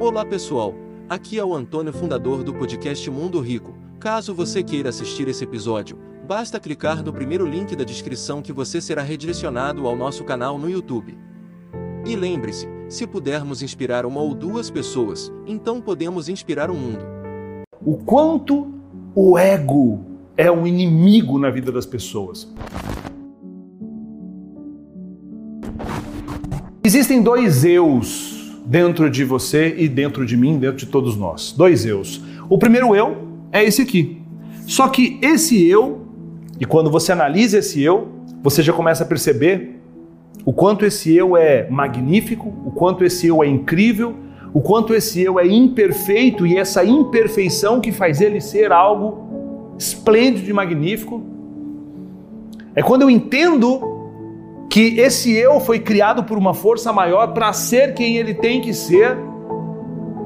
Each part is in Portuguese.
Olá pessoal, aqui é o Antônio, fundador do podcast Mundo Rico. Caso você queira assistir esse episódio, basta clicar no primeiro link da descrição que você será redirecionado ao nosso canal no YouTube. E lembre-se, se pudermos inspirar uma ou duas pessoas, então podemos inspirar o mundo. O quanto o ego é um inimigo na vida das pessoas. Existem dois eus dentro de você e dentro de mim, dentro de todos nós. Dois eus. O primeiro eu é esse aqui. Só que esse eu, e quando você analisa esse eu, você já começa a perceber o quanto esse eu é magnífico, o quanto esse eu é incrível, o quanto esse eu é imperfeito e essa imperfeição que faz ele ser algo esplêndido e magnífico. É quando eu entendo que esse eu foi criado por uma força maior para ser quem ele tem que ser,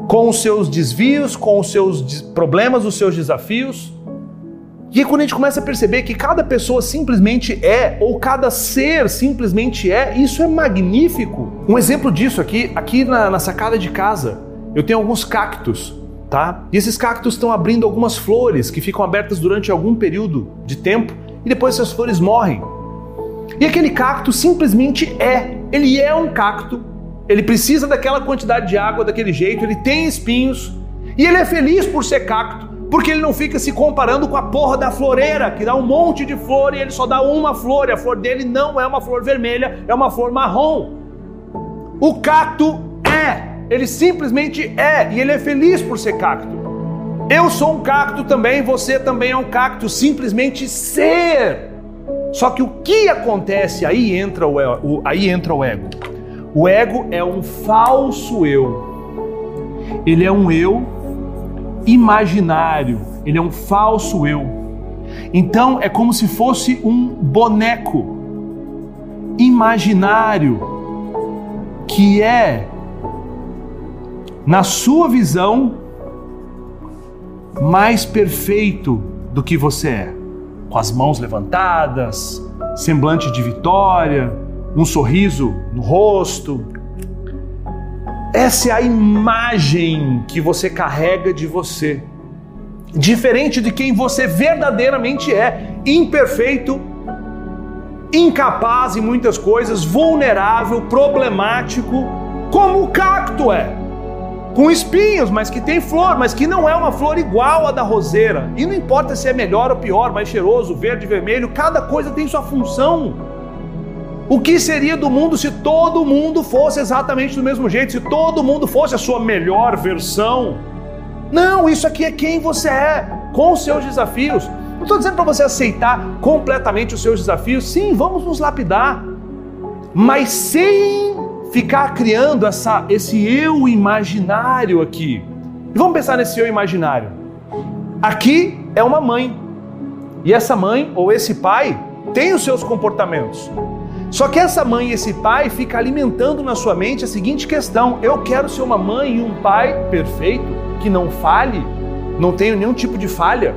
com os seus desvios, com os seus problemas, os seus desafios. E quando a gente começa a perceber que cada pessoa simplesmente é, ou cada ser simplesmente é, isso é magnífico. Um exemplo disso aqui, aqui na, na sacada de casa, eu tenho alguns cactos, tá? E esses cactos estão abrindo algumas flores que ficam abertas durante algum período de tempo e depois essas flores morrem. E aquele cacto simplesmente é. Ele é um cacto. Ele precisa daquela quantidade de água daquele jeito, ele tem espinhos e ele é feliz por ser cacto, porque ele não fica se comparando com a porra da floreira, que dá um monte de flor e ele só dá uma flor, e a flor dele não é uma flor vermelha, é uma flor marrom. O cacto é, ele simplesmente é, e ele é feliz por ser cacto. Eu sou um cacto também, você também é um cacto, simplesmente ser. Só que o que acontece aí entra o, o, aí entra o ego. O ego é um falso eu. Ele é um eu imaginário. Ele é um falso eu. Então é como se fosse um boneco imaginário que é na sua visão mais perfeito do que você é com as mãos levantadas, semblante de vitória, um sorriso no rosto. Essa é a imagem que você carrega de você. Diferente de quem você verdadeiramente é, imperfeito, incapaz em muitas coisas, vulnerável, problemático, como o cacto é com espinhos, mas que tem flor, mas que não é uma flor igual à da roseira. E não importa se é melhor ou pior, mais cheiroso, verde, vermelho, cada coisa tem sua função. O que seria do mundo se todo mundo fosse exatamente do mesmo jeito, se todo mundo fosse a sua melhor versão? Não, isso aqui é quem você é, com os seus desafios. Não estou dizendo para você aceitar completamente os seus desafios, sim, vamos nos lapidar, mas sem ficar criando essa, esse eu imaginário aqui. Vamos pensar nesse eu imaginário. Aqui é uma mãe. E essa mãe ou esse pai tem os seus comportamentos. Só que essa mãe e esse pai fica alimentando na sua mente a seguinte questão: eu quero ser uma mãe e um pai perfeito, que não falhe, não tenho nenhum tipo de falha.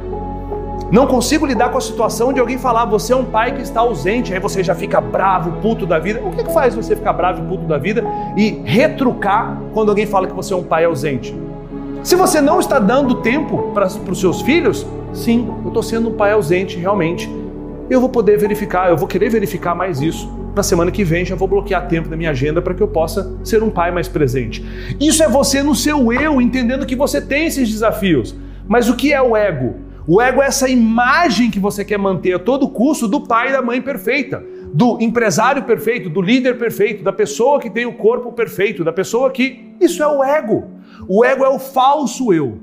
Não consigo lidar com a situação de alguém falar, você é um pai que está ausente, aí você já fica bravo, puto da vida. O que, que faz você ficar bravo, puto da vida e retrucar quando alguém fala que você é um pai ausente? Se você não está dando tempo para os seus filhos, sim, eu estou sendo um pai ausente, realmente. Eu vou poder verificar, eu vou querer verificar mais isso. Na semana que vem já vou bloquear tempo da minha agenda para que eu possa ser um pai mais presente. Isso é você no seu eu, entendendo que você tem esses desafios. Mas o que é o ego? O ego é essa imagem que você quer manter a todo custo do pai e da mãe perfeita, do empresário perfeito, do líder perfeito, da pessoa que tem o corpo perfeito, da pessoa que. Isso é o ego. O ego é o falso eu.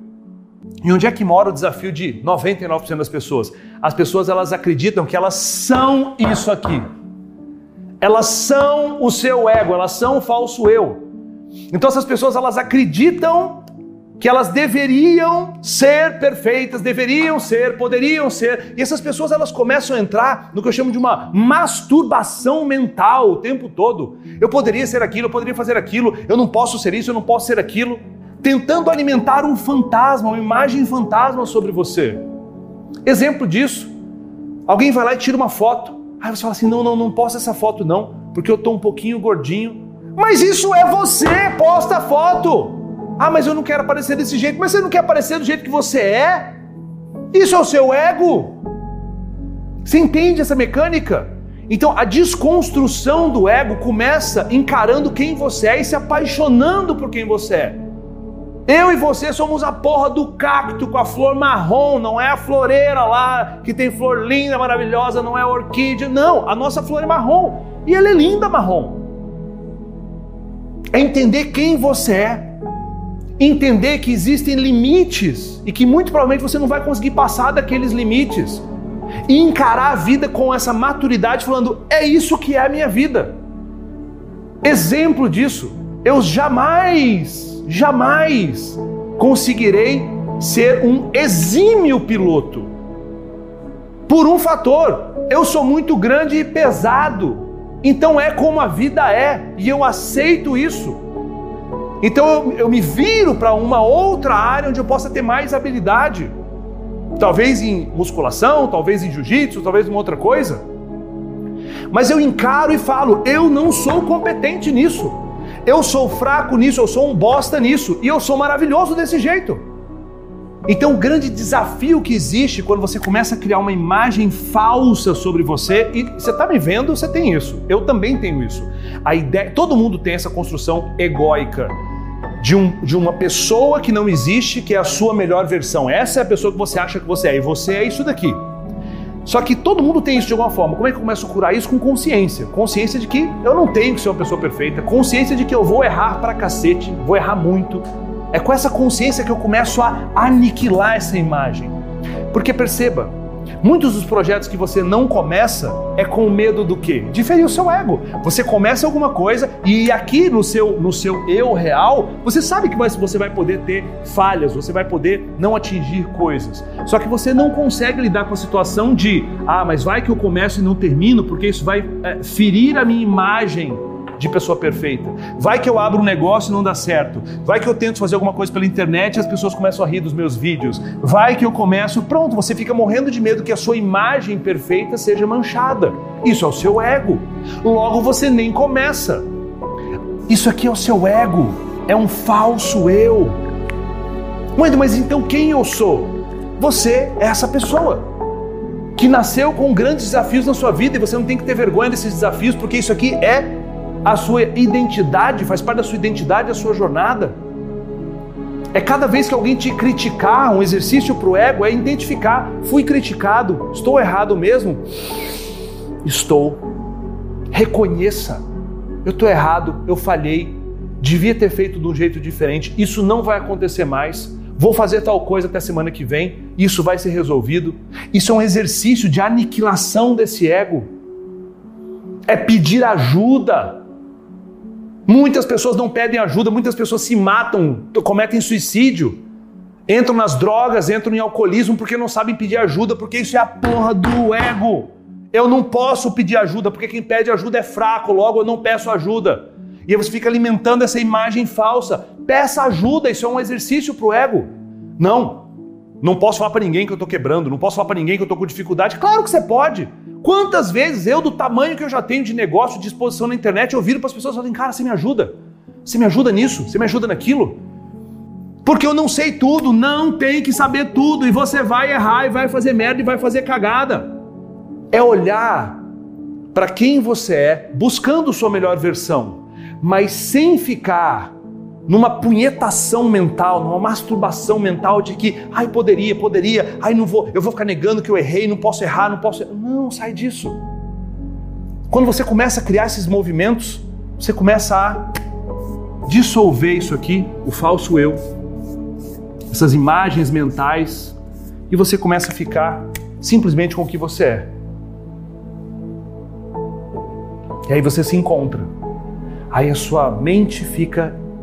E onde é que mora o desafio de 99% das pessoas? As pessoas elas acreditam que elas são isso aqui. Elas são o seu ego, elas são o falso eu. Então essas pessoas elas acreditam que elas deveriam ser perfeitas, deveriam ser, poderiam ser. E essas pessoas elas começam a entrar no que eu chamo de uma masturbação mental o tempo todo. Eu poderia ser aquilo, eu poderia fazer aquilo, eu não posso ser isso, eu não posso ser aquilo, tentando alimentar um fantasma, uma imagem fantasma sobre você. Exemplo disso, alguém vai lá e tira uma foto. Aí você fala assim: "Não, não, não posso essa foto não, porque eu tô um pouquinho gordinho". Mas isso é você, posta a foto. Ah, mas eu não quero aparecer desse jeito. Mas você não quer aparecer do jeito que você é? Isso é o seu ego. Você entende essa mecânica? Então a desconstrução do ego começa encarando quem você é e se apaixonando por quem você é. Eu e você somos a porra do cacto com a flor marrom, não é a floreira lá que tem flor linda, maravilhosa, não é a orquídea, não, a nossa flor é marrom e ela é linda marrom. É entender quem você é, entender que existem limites e que muito provavelmente você não vai conseguir passar daqueles limites e encarar a vida com essa maturidade, falando: é isso que é a minha vida. Exemplo disso, eu jamais, jamais conseguirei ser um exímio piloto. Por um fator, eu sou muito grande e pesado. Então é como a vida é, e eu aceito isso. Então eu, eu me viro para uma outra área onde eu possa ter mais habilidade. Talvez em musculação, talvez em jiu-jitsu, talvez em outra coisa. Mas eu encaro e falo: eu não sou competente nisso. Eu sou fraco nisso, eu sou um bosta nisso. E eu sou maravilhoso desse jeito. Então, o grande desafio que existe quando você começa a criar uma imagem falsa sobre você, e você está me vendo, você tem isso. Eu também tenho isso. A ideia, todo mundo tem essa construção egóica de, um, de uma pessoa que não existe, que é a sua melhor versão. Essa é a pessoa que você acha que você é, e você é isso daqui. Só que todo mundo tem isso de alguma forma. Como é que eu começo a curar isso? Com consciência. Consciência de que eu não tenho que ser uma pessoa perfeita. Consciência de que eu vou errar pra cacete, vou errar muito. É com essa consciência que eu começo a aniquilar essa imagem. Porque perceba, Muitos dos projetos que você não começa é com medo do quê? De ferir o seu ego. Você começa alguma coisa e aqui no seu, no seu eu real, você sabe que você vai poder ter falhas, você vai poder não atingir coisas. Só que você não consegue lidar com a situação de, ah, mas vai que eu começo e não termino, porque isso vai é, ferir a minha imagem de pessoa perfeita. Vai que eu abro um negócio e não dá certo. Vai que eu tento fazer alguma coisa pela internet e as pessoas começam a rir dos meus vídeos. Vai que eu começo, pronto, você fica morrendo de medo que a sua imagem perfeita seja manchada. Isso é o seu ego. Logo você nem começa. Isso aqui é o seu ego. É um falso eu. Mãe, mas então quem eu sou? Você é essa pessoa que nasceu com grandes desafios na sua vida e você não tem que ter vergonha desses desafios, porque isso aqui é a sua identidade, faz parte da sua identidade, a sua jornada. É cada vez que alguém te criticar, um exercício para o ego é identificar: fui criticado, estou errado mesmo? Estou. Reconheça: eu estou errado, eu falhei, devia ter feito de um jeito diferente, isso não vai acontecer mais. Vou fazer tal coisa até semana que vem, isso vai ser resolvido. Isso é um exercício de aniquilação desse ego. É pedir ajuda. Muitas pessoas não pedem ajuda, muitas pessoas se matam, cometem suicídio, entram nas drogas, entram em alcoolismo porque não sabem pedir ajuda, porque isso é a porra do ego. Eu não posso pedir ajuda, porque quem pede ajuda é fraco, logo eu não peço ajuda. E aí você fica alimentando essa imagem falsa. Peça ajuda, isso é um exercício para o ego. Não, não posso falar para ninguém que eu estou quebrando, não posso falar para ninguém que eu estou com dificuldade. Claro que você pode. Quantas vezes eu, do tamanho que eu já tenho de negócio, de exposição na internet, eu viro para as pessoas e falo, cara, você me ajuda? Você me ajuda nisso? Você me ajuda naquilo? Porque eu não sei tudo, não tem que saber tudo, e você vai errar, e vai fazer merda, e vai fazer cagada. É olhar para quem você é, buscando sua melhor versão, mas sem ficar numa punhetação mental, numa masturbação mental de que, ai, poderia, poderia, ai, não vou, eu vou ficar negando que eu errei, não posso errar, não posso. Não, sai disso. Quando você começa a criar esses movimentos, você começa a dissolver isso aqui, o falso eu, essas imagens mentais, e você começa a ficar simplesmente com o que você é. E aí você se encontra. Aí a sua mente fica